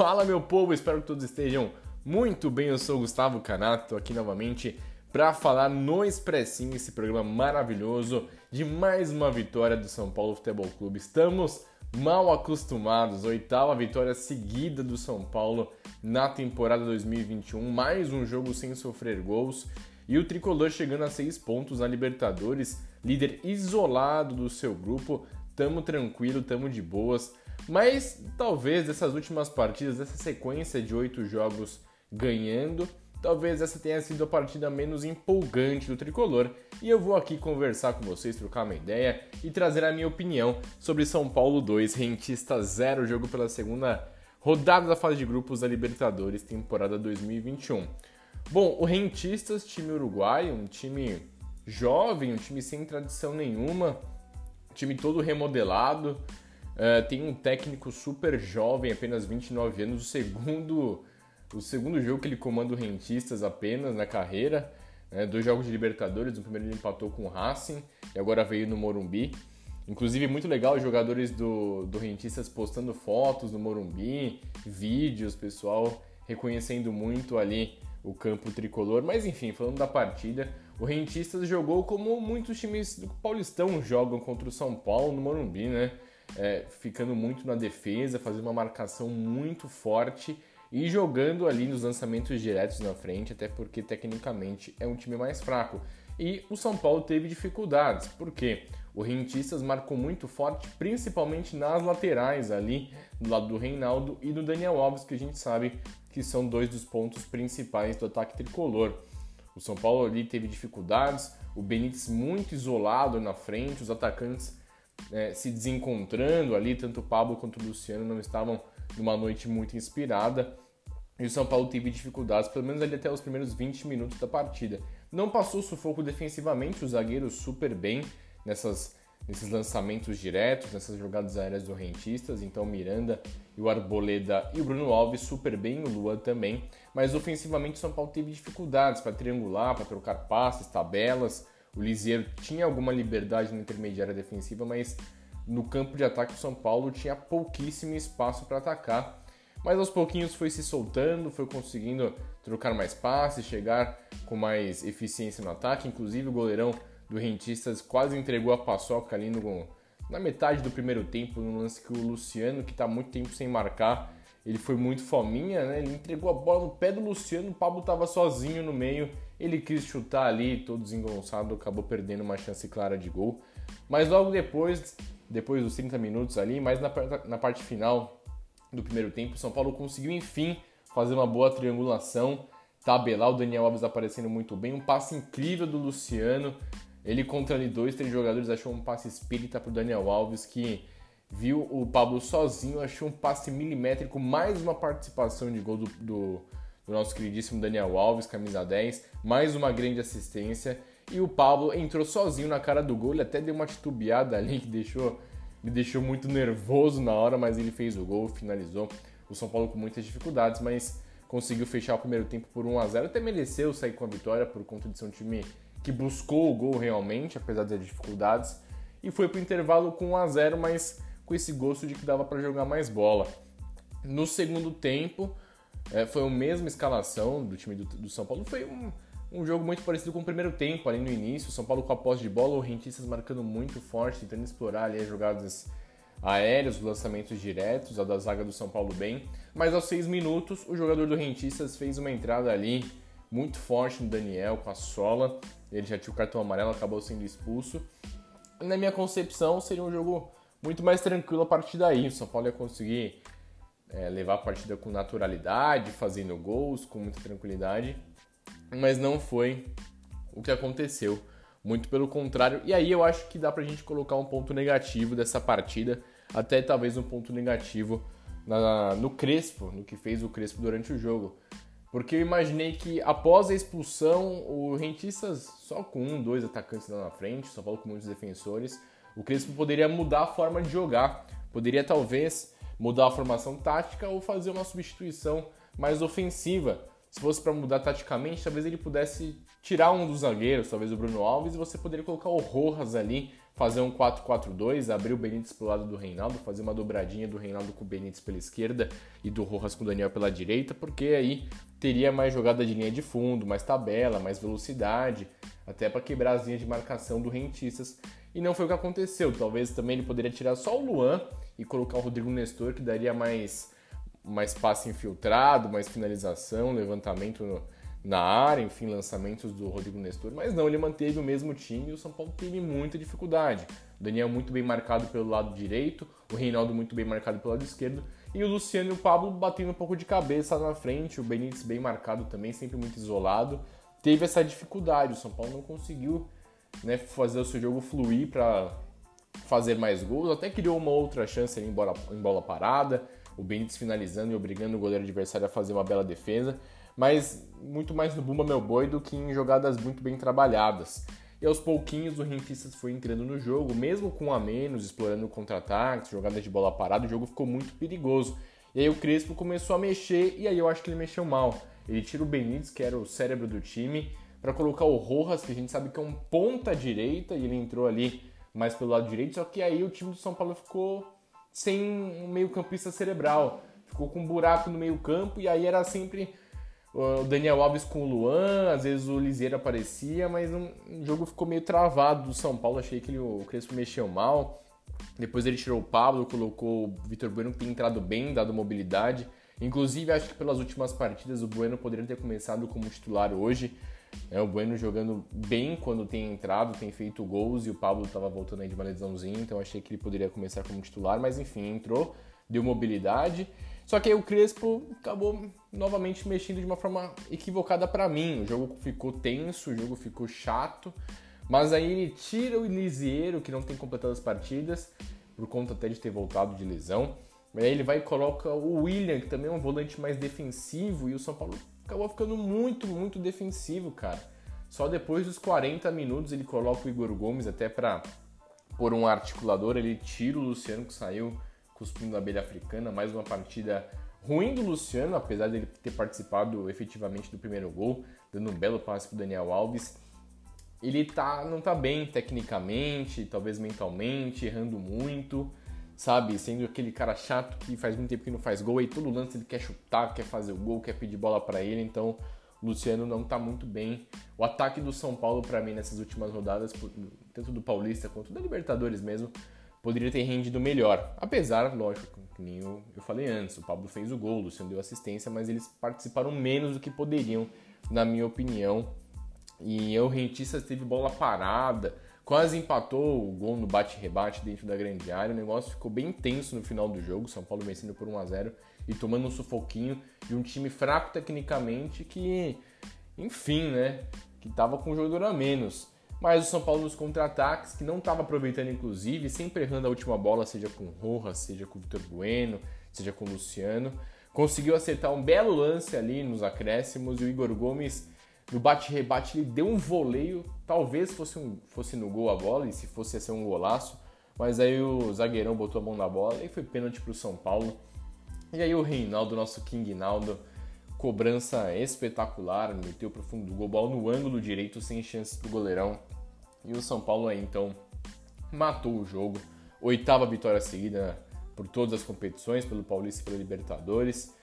Fala meu povo, espero que todos estejam muito bem. Eu sou o Gustavo Canato, tô aqui novamente para falar no Expressinho, esse programa maravilhoso de mais uma vitória do São Paulo Futebol Clube. Estamos mal acostumados, oitava vitória seguida do São Paulo na temporada 2021, mais um jogo sem sofrer gols e o tricolor chegando a seis pontos na Libertadores, líder isolado do seu grupo. Tamo tranquilo, tamo de boas. Mas talvez dessas últimas partidas, dessa sequência de oito jogos ganhando, talvez essa tenha sido a partida menos empolgante do tricolor. E eu vou aqui conversar com vocês, trocar uma ideia e trazer a minha opinião sobre São Paulo 2, Rentista 0, jogo pela segunda rodada da fase de grupos da Libertadores, temporada 2021. Bom, o Rentistas, time uruguaio, um time jovem, um time sem tradição nenhuma, time todo remodelado. Uh, tem um técnico super jovem, apenas 29 anos, o segundo, o segundo jogo que ele comanda o Rentistas apenas na carreira. Né? Dois jogos de Libertadores, o primeiro ele empatou com o Racing e agora veio no Morumbi. Inclusive, muito legal os jogadores do, do Rentistas postando fotos no Morumbi, vídeos, pessoal reconhecendo muito ali o campo tricolor. Mas enfim, falando da partida, o Rentistas jogou como muitos times do Paulistão jogam contra o São Paulo no Morumbi, né? É, ficando muito na defesa, fazendo uma marcação muito forte e jogando ali nos lançamentos diretos na frente, até porque tecnicamente é um time mais fraco. E o São Paulo teve dificuldades, porque o Rentistas marcou muito forte, principalmente nas laterais ali, do lado do Reinaldo e do Daniel Alves, que a gente sabe que são dois dos pontos principais do ataque tricolor. O São Paulo ali teve dificuldades, o Benítez muito isolado na frente, os atacantes é, se desencontrando ali, tanto o Pablo quanto o Luciano não estavam numa noite muito inspirada. E o São Paulo teve dificuldades, pelo menos ali até os primeiros 20 minutos da partida. Não passou sufoco defensivamente, os zagueiros super bem nessas, nesses lançamentos diretos, nessas jogadas aéreas do Rentistas. Então Miranda e o Arboleda e o Bruno Alves super bem, o Luan também. Mas ofensivamente o São Paulo teve dificuldades para triangular, para trocar passes, tabelas. O Lisieiro tinha alguma liberdade na intermediária defensiva, mas no campo de ataque o São Paulo tinha pouquíssimo espaço para atacar. Mas aos pouquinhos foi se soltando, foi conseguindo trocar mais passes, chegar com mais eficiência no ataque. Inclusive o goleirão do Rentistas quase entregou a paçoca ali no, na metade do primeiro tempo, no lance que o Luciano, que está muito tempo sem marcar, ele foi muito fominha, né? Ele entregou a bola no pé do Luciano, o Pablo estava sozinho no meio, ele quis chutar ali, todo desengonçado, acabou perdendo uma chance clara de gol. Mas logo depois, depois dos 30 minutos ali, mais na, na parte final do primeiro tempo, o São Paulo conseguiu enfim fazer uma boa triangulação, tabelar o Daniel Alves aparecendo muito bem, um passe incrível do Luciano. Ele contra ali dois, três jogadores achou um passe espírita para o Daniel Alves que viu o Pablo sozinho, achou um passe milimétrico, mais uma participação de gol do, do, do, nosso queridíssimo Daniel Alves, camisa 10, mais uma grande assistência. E o Pablo entrou sozinho na cara do gol, ele até deu uma titubeada ali que deixou, me deixou muito nervoso na hora, mas ele fez o gol, finalizou. O São Paulo com muitas dificuldades, mas conseguiu fechar o primeiro tempo por 1 a 0 até mereceu sair com a vitória por conta de ser um time que buscou o gol realmente, apesar das dificuldades, e foi para o intervalo com 1 a 0 mas com esse gosto de que dava para jogar mais bola. No segundo tempo, é, foi a mesma escalação do time do, do São Paulo. Foi um, um, jogo muito parecido com o primeiro tempo, ali no início. O São Paulo com a posse de bola, o Rentistas marcando muito forte, tentando explorar ali as jogadas aéreas, os lançamentos diretos, a da zaga do São Paulo bem. Mas aos seis minutos, o jogador do Rentistas fez uma entrada ali muito forte no Daniel, com a sola. Ele já tinha o cartão amarelo, acabou sendo expulso. Na minha concepção, seria um jogo muito mais tranquilo a partir daí. O São Paulo ia conseguir é, levar a partida com naturalidade, fazendo gols com muita tranquilidade, mas não foi o que aconteceu. Muito pelo contrário. E aí eu acho que dá pra gente colocar um ponto negativo dessa partida, até talvez um ponto negativo na, no Crespo, no que fez o Crespo durante o jogo. Porque eu imaginei que após a expulsão, o Rentistas só com um, dois atacantes lá na frente, só Paulo com muitos defensores, o Crespo poderia mudar a forma de jogar. Poderia talvez mudar a formação tática ou fazer uma substituição mais ofensiva. Se fosse para mudar taticamente, talvez ele pudesse tirar um dos zagueiros, talvez o Bruno Alves, e você poderia colocar o Rojas ali, fazer um 4-4-2, abrir o Benítez pro lado do Reinaldo, fazer uma dobradinha do Reinaldo com o Benítez pela esquerda e do Rojas com o Daniel pela direita, porque aí teria mais jogada de linha de fundo, mais tabela, mais velocidade, até para quebrar as linhas de marcação do Rentistas. E não foi o que aconteceu. Talvez também ele poderia tirar só o Luan e colocar o Rodrigo Nestor, que daria mais, mais passe infiltrado, mais finalização, levantamento no, na área, enfim, lançamentos do Rodrigo Nestor, mas não, ele manteve o mesmo time e o São Paulo teve muita dificuldade. O Daniel muito bem marcado pelo lado direito, o Reinaldo muito bem marcado pelo lado esquerdo e o Luciano e o Pablo batendo um pouco de cabeça na frente, o Benítez bem marcado também, sempre muito isolado. Teve essa dificuldade, o São Paulo não conseguiu né, fazer o seu jogo fluir para fazer mais gols, até criou uma outra chance em bola, em bola parada, o Benítez finalizando e obrigando o goleiro adversário a fazer uma bela defesa mas muito mais no Bumba Meu Boi do que em jogadas muito bem trabalhadas. E aos pouquinhos o Rentistas foi entrando no jogo, mesmo com a menos, explorando contra-ataques, jogadas de bola parada, o jogo ficou muito perigoso. E aí o Crespo começou a mexer e aí eu acho que ele mexeu mal. Ele tira o Benítez, que era o cérebro do time, para colocar o Rojas, que a gente sabe que é um ponta direita, e ele entrou ali mais pelo lado direito, só que aí o time do São Paulo ficou sem um meio-campista cerebral. Ficou com um buraco no meio-campo e aí era sempre o Daniel Alves com o Luan, às vezes o Liseiro aparecia, mas um, o jogo ficou meio travado do São Paulo. Achei que ele, o Crespo mexeu mal. Depois ele tirou o Pablo, colocou o Vitor Bueno, que tem entrado bem, dado mobilidade. Inclusive, acho que pelas últimas partidas o Bueno poderia ter começado como titular hoje. É, o Bueno jogando bem quando tem entrado, tem feito gols e o Pablo estava voltando aí de uma lesãozinha, então achei que ele poderia começar como titular, mas enfim, entrou, deu mobilidade. Só que aí o Crespo acabou novamente mexendo de uma forma equivocada para mim. O jogo ficou tenso, o jogo ficou chato. Mas aí ele tira o Lisieiro, que não tem completado as partidas, por conta até de ter voltado de lesão. Aí ele vai e coloca o William, que também é um volante mais defensivo, e o São Paulo acabou ficando muito, muito defensivo, cara. Só depois dos 40 minutos ele coloca o Igor Gomes até para pôr um articulador, ele tira o Luciano que saiu cuspindo abelha africana, mais uma partida ruim do Luciano, apesar dele ter participado efetivamente do primeiro gol, dando um belo passe pro Daniel Alves. Ele tá, não tá bem tecnicamente, talvez mentalmente, errando muito, sabe? Sendo aquele cara chato que faz muito tempo que não faz gol, e todo lance ele quer chutar, quer fazer o gol, quer pedir bola para ele, então o Luciano não tá muito bem. O ataque do São Paulo para mim nessas últimas rodadas, tanto do Paulista quanto da Libertadores mesmo, poderia ter rendido melhor. Apesar, lógico, que nem eu, eu falei antes, o Pablo fez o gol, o Luciano deu assistência, mas eles participaram menos do que poderiam, na minha opinião. E o Rentistas teve bola parada, quase empatou o gol no bate-rebate dentro da grande área. O negócio ficou bem tenso no final do jogo, São Paulo vencendo por 1 a 0 e tomando um sufoquinho de um time fraco tecnicamente que, enfim, né, que tava com um jogador a menos. Mas o São Paulo nos contra-ataques, que não estava aproveitando, inclusive, sempre errando a última bola, seja com o Rojas, seja com o Vitor Bueno, seja com o Luciano. Conseguiu acertar um belo lance ali nos acréscimos e o Igor Gomes, no bate-rebate, ele deu um voleio. Talvez fosse, um, fosse no gol a bola, e se fosse ia ser um golaço. Mas aí o zagueirão botou a mão na bola e foi pênalti para o São Paulo. E aí o Reinaldo, nosso King Naldo, cobrança espetacular, meteu pro fundo do gol, no ângulo direito, sem chances pro goleirão. E o São Paulo aí então matou o jogo. Oitava vitória seguida por todas as competições, pelo Paulista e pela Libertadores.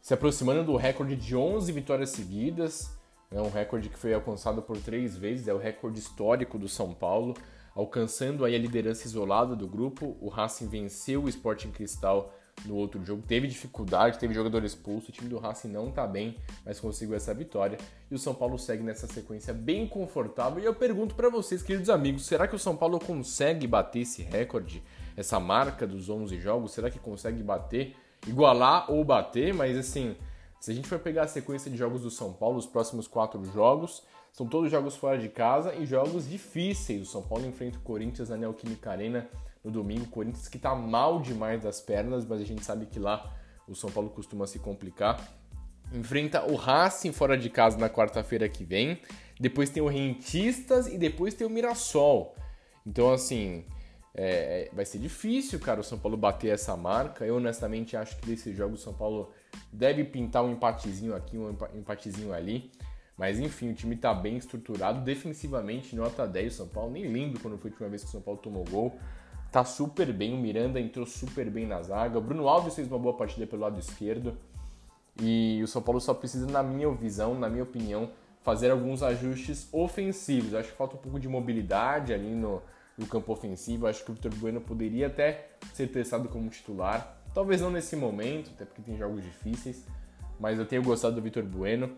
Se aproximando do recorde de 11 vitórias seguidas, é um recorde que foi alcançado por três vezes, é o recorde histórico do São Paulo, alcançando aí a liderança isolada do grupo. O Racing venceu o Sporting Cristal no outro jogo. Teve dificuldade, teve jogador expulso. O time do Racing não tá bem, mas conseguiu essa vitória. E o São Paulo segue nessa sequência bem confortável. E eu pergunto para vocês, queridos amigos, será que o São Paulo consegue bater esse recorde, essa marca dos 11 jogos? Será que consegue bater, igualar ou bater? Mas assim, se a gente for pegar a sequência de jogos do São Paulo, os próximos quatro jogos, são todos jogos fora de casa e jogos difíceis. O São Paulo enfrenta o Corinthians na Neoquímica Arena no domingo. Corinthians que tá mal demais das pernas, mas a gente sabe que lá o São Paulo costuma se complicar. Enfrenta o Racing fora de casa na quarta-feira que vem. Depois tem o Rentistas e depois tem o Mirassol. Então, assim, é, vai ser difícil, cara, o São Paulo bater essa marca. Eu, honestamente, acho que desse jogo o São Paulo deve pintar um empatezinho aqui, um empatezinho ali. Mas enfim, o time tá bem estruturado. Defensivamente, nota 10 o São Paulo. Nem lembro quando foi a última vez que o São Paulo tomou gol. Tá super bem, o Miranda entrou super bem na zaga. O Bruno Alves fez uma boa partida pelo lado esquerdo. E o São Paulo só precisa, na minha visão, na minha opinião, fazer alguns ajustes ofensivos. Acho que falta um pouco de mobilidade ali no, no campo ofensivo. Acho que o Vitor Bueno poderia até ser testado como titular. Talvez não nesse momento, até porque tem jogos difíceis. Mas eu tenho gostado do Vitor Bueno.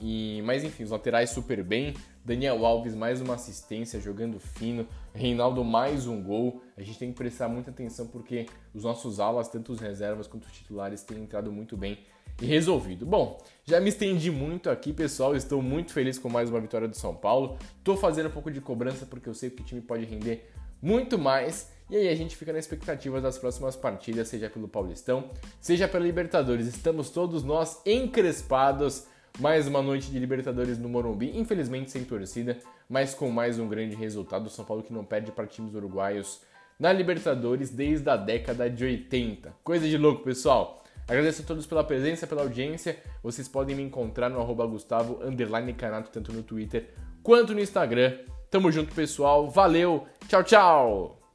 E, mas enfim, os laterais super bem. Daniel Alves mais uma assistência, jogando fino. Reinaldo mais um gol. A gente tem que prestar muita atenção porque os nossos alas, tanto os reservas quanto os titulares, têm entrado muito bem e resolvido. Bom, já me estendi muito aqui, pessoal. Estou muito feliz com mais uma vitória do São Paulo. Estou fazendo um pouco de cobrança porque eu sei que o time pode render muito mais. E aí a gente fica na expectativa das próximas partidas, seja pelo Paulistão, seja pela Libertadores. Estamos todos nós encrespados mais uma noite de Libertadores no Morumbi, infelizmente sem torcida, mas com mais um grande resultado. São Paulo que não perde para times uruguaios na Libertadores desde a década de 80. Coisa de louco, pessoal. Agradeço a todos pela presença, pela audiência. Vocês podem me encontrar no arroba Gustavo Canato, tanto no Twitter quanto no Instagram. Tamo junto, pessoal. Valeu. Tchau, tchau.